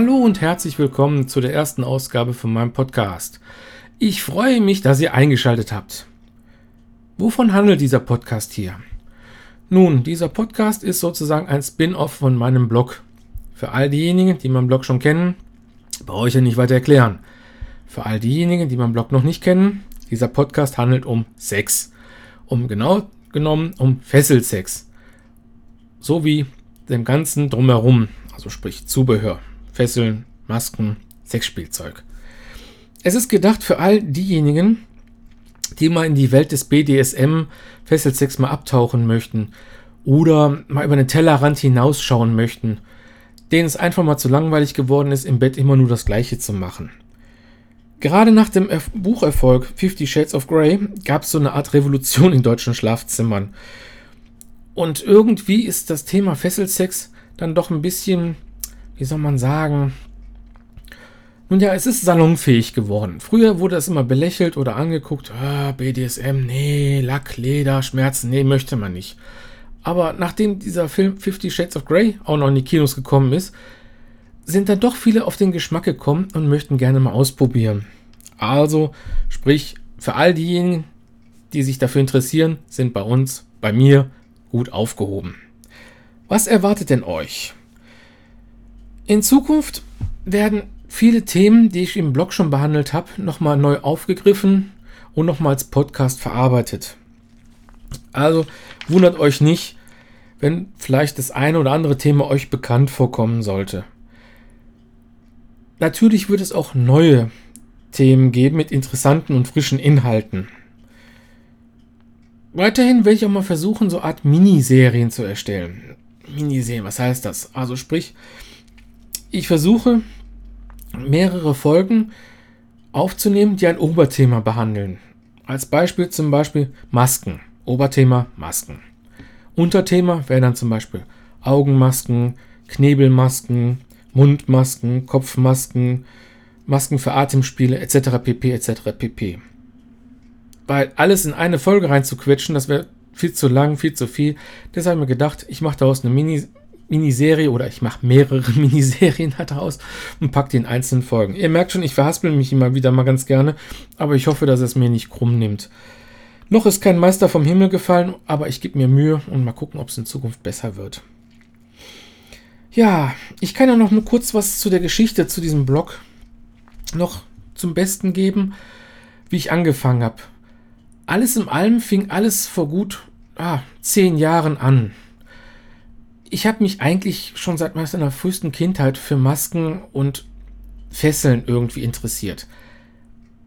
Hallo und herzlich willkommen zu der ersten Ausgabe von meinem Podcast. Ich freue mich, dass ihr eingeschaltet habt. Wovon handelt dieser Podcast hier? Nun, dieser Podcast ist sozusagen ein Spin-off von meinem Blog. Für all diejenigen, die meinen Blog schon kennen, brauche ich ja nicht weiter erklären. Für all diejenigen, die meinen Blog noch nicht kennen, dieser Podcast handelt um Sex. Um genau genommen um Fesselsex. Sowie dem ganzen drumherum, also sprich Zubehör, Fesseln, Masken, Sexspielzeug. Es ist gedacht für all diejenigen, die mal in die Welt des BDSM Fesselsex mal abtauchen möchten oder mal über den Tellerrand hinausschauen möchten, denen es einfach mal zu langweilig geworden ist, im Bett immer nur das Gleiche zu machen. Gerade nach dem Bucherfolg Fifty Shades of Grey gab es so eine Art Revolution in deutschen Schlafzimmern. Und irgendwie ist das Thema Fesselsex dann doch ein bisschen, wie soll man sagen, nun ja, es ist salonfähig geworden. Früher wurde es immer belächelt oder angeguckt, ah, BDSM, nee, Lack, Leder, Schmerzen, nee, möchte man nicht. Aber nachdem dieser Film Fifty Shades of Grey auch noch in die Kinos gekommen ist, sind dann doch viele auf den Geschmack gekommen und möchten gerne mal ausprobieren. Also, sprich, für all diejenigen, die sich dafür interessieren, sind bei uns, bei mir, gut aufgehoben. Was erwartet denn euch? In Zukunft werden viele Themen, die ich im Blog schon behandelt habe, nochmal neu aufgegriffen und nochmal als Podcast verarbeitet. Also wundert euch nicht, wenn vielleicht das eine oder andere Thema euch bekannt vorkommen sollte. Natürlich wird es auch neue Themen geben mit interessanten und frischen Inhalten. Weiterhin werde ich auch mal versuchen, so eine Art Miniserien zu erstellen. Miniserien, was heißt das? Also sprich, ich versuche mehrere Folgen aufzunehmen, die ein Oberthema behandeln. Als Beispiel zum Beispiel Masken. Oberthema Masken. Unterthema wäre dann zum Beispiel Augenmasken, Knebelmasken, Mundmasken, Kopfmasken, Masken für Atemspiele etc. pp. etc. pp. Weil alles in eine Folge reinzuquetschen, das wäre viel zu lang, viel zu viel. Deshalb habe ich mir gedacht, ich mache daraus eine Mini Miniserie oder ich mache mehrere Miniserien daraus und packe die in einzelnen Folgen. Ihr merkt schon, ich verhaspel mich immer wieder mal ganz gerne, aber ich hoffe, dass es mir nicht krumm nimmt. Noch ist kein Meister vom Himmel gefallen, aber ich gebe mir Mühe und mal gucken, ob es in Zukunft besser wird. Ja, ich kann ja noch nur kurz was zu der Geschichte zu diesem Blog noch zum Besten geben, wie ich angefangen habe. Alles im allem fing alles vor gut ah, zehn Jahren an. Ich habe mich eigentlich schon seit meiner frühesten Kindheit für Masken und Fesseln irgendwie interessiert.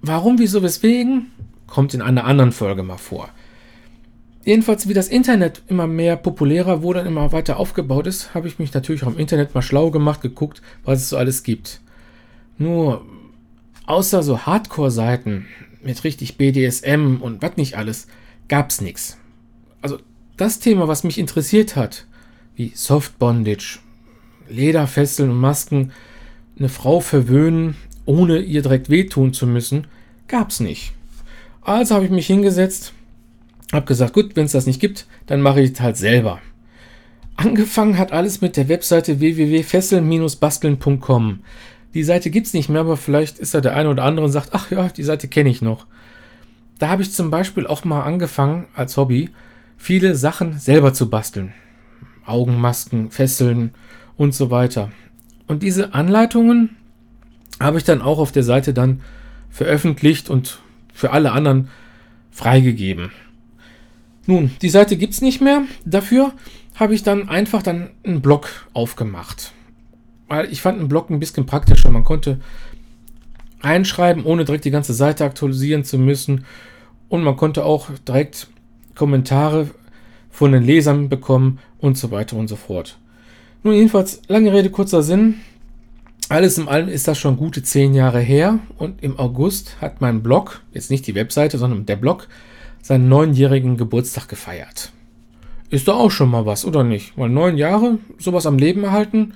Warum, wieso, weswegen? Kommt in einer anderen Folge mal vor. Jedenfalls, wie das Internet immer mehr populärer wurde und immer weiter aufgebaut ist, habe ich mich natürlich auch im Internet mal schlau gemacht, geguckt, was es so alles gibt. Nur, außer so Hardcore-Seiten mit richtig BDSM und was nicht alles, gab es nichts. Also, das Thema, was mich interessiert hat, wie Soft Bondage, Lederfesseln und Masken, eine Frau verwöhnen, ohne ihr direkt wehtun zu müssen, gab es nicht. Also habe ich mich hingesetzt, hab gesagt, gut, wenn es das nicht gibt, dann mache ich es halt selber. Angefangen hat alles mit der Webseite www.fesseln-basteln.com. Die Seite gibt es nicht mehr, aber vielleicht ist da der eine oder andere und sagt, ach ja, die Seite kenne ich noch. Da habe ich zum Beispiel auch mal angefangen, als Hobby, viele Sachen selber zu basteln. Augenmasken, Fesseln und so weiter. Und diese Anleitungen habe ich dann auch auf der Seite dann veröffentlicht und für alle anderen freigegeben. Nun, die Seite gibt es nicht mehr. Dafür habe ich dann einfach dann einen Blog aufgemacht. Weil ich fand einen Blog ein bisschen praktischer. Man konnte reinschreiben, ohne direkt die ganze Seite aktualisieren zu müssen. Und man konnte auch direkt Kommentare von den Lesern bekommen und so weiter und so fort. Nun, jedenfalls, lange Rede, kurzer Sinn. Alles in allem ist das schon gute zehn Jahre her und im August hat mein Blog, jetzt nicht die Webseite, sondern der Blog, seinen neunjährigen Geburtstag gefeiert. Ist doch auch schon mal was, oder nicht? Weil neun Jahre sowas am Leben erhalten,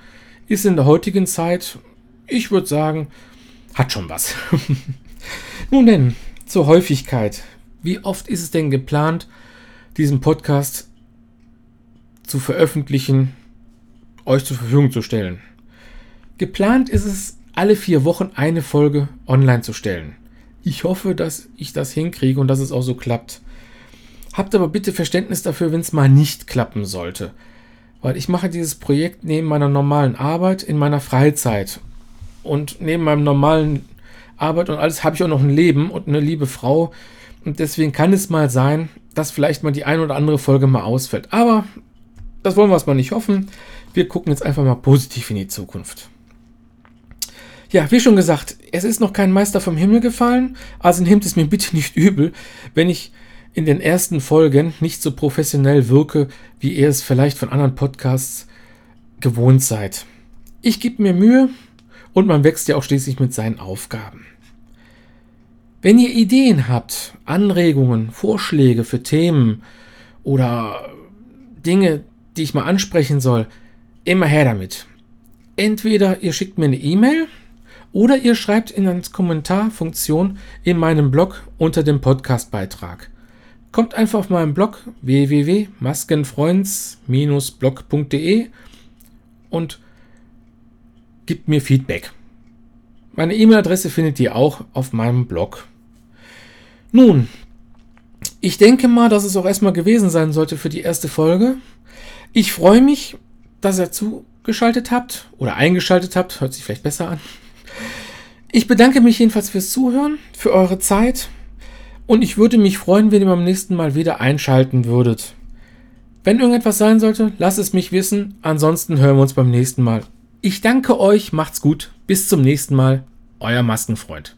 ist in der heutigen Zeit, ich würde sagen, hat schon was. Nun denn, zur Häufigkeit. Wie oft ist es denn geplant, diesen Podcast zu veröffentlichen, euch zur Verfügung zu stellen? Geplant ist es, alle vier Wochen eine Folge online zu stellen. Ich hoffe, dass ich das hinkriege und dass es auch so klappt. Habt aber bitte Verständnis dafür, wenn es mal nicht klappen sollte. Weil ich mache dieses Projekt neben meiner normalen Arbeit in meiner Freizeit. Und neben meinem normalen Arbeit und alles habe ich auch noch ein Leben und eine liebe Frau. Und deswegen kann es mal sein, dass vielleicht mal die ein oder andere Folge mal ausfällt. Aber das wollen wir erstmal nicht hoffen. Wir gucken jetzt einfach mal positiv in die Zukunft. Ja, wie schon gesagt, es ist noch kein Meister vom Himmel gefallen, also nehmt es mir bitte nicht übel, wenn ich in den ersten Folgen nicht so professionell wirke, wie ihr es vielleicht von anderen Podcasts gewohnt seid. Ich gebe mir Mühe und man wächst ja auch schließlich mit seinen Aufgaben. Wenn ihr Ideen habt, Anregungen, Vorschläge für Themen oder Dinge, die ich mal ansprechen soll, immer her damit. Entweder ihr schickt mir eine E-Mail oder ihr schreibt in eine Kommentarfunktion in meinem Blog unter dem Podcastbeitrag. Kommt einfach auf meinen Blog www.maskenfreunds-blog.de und gibt mir Feedback. Meine E-Mail-Adresse findet ihr auch auf meinem Blog. Nun, ich denke mal, dass es auch erstmal gewesen sein sollte für die erste Folge. Ich freue mich, dass ihr zugeschaltet habt oder eingeschaltet habt. Hört sich vielleicht besser an. Ich bedanke mich jedenfalls fürs Zuhören, für eure Zeit und ich würde mich freuen, wenn ihr beim nächsten Mal wieder einschalten würdet. Wenn irgendetwas sein sollte, lasst es mich wissen. Ansonsten hören wir uns beim nächsten Mal. Ich danke euch, macht's gut. Bis zum nächsten Mal. Euer Maskenfreund.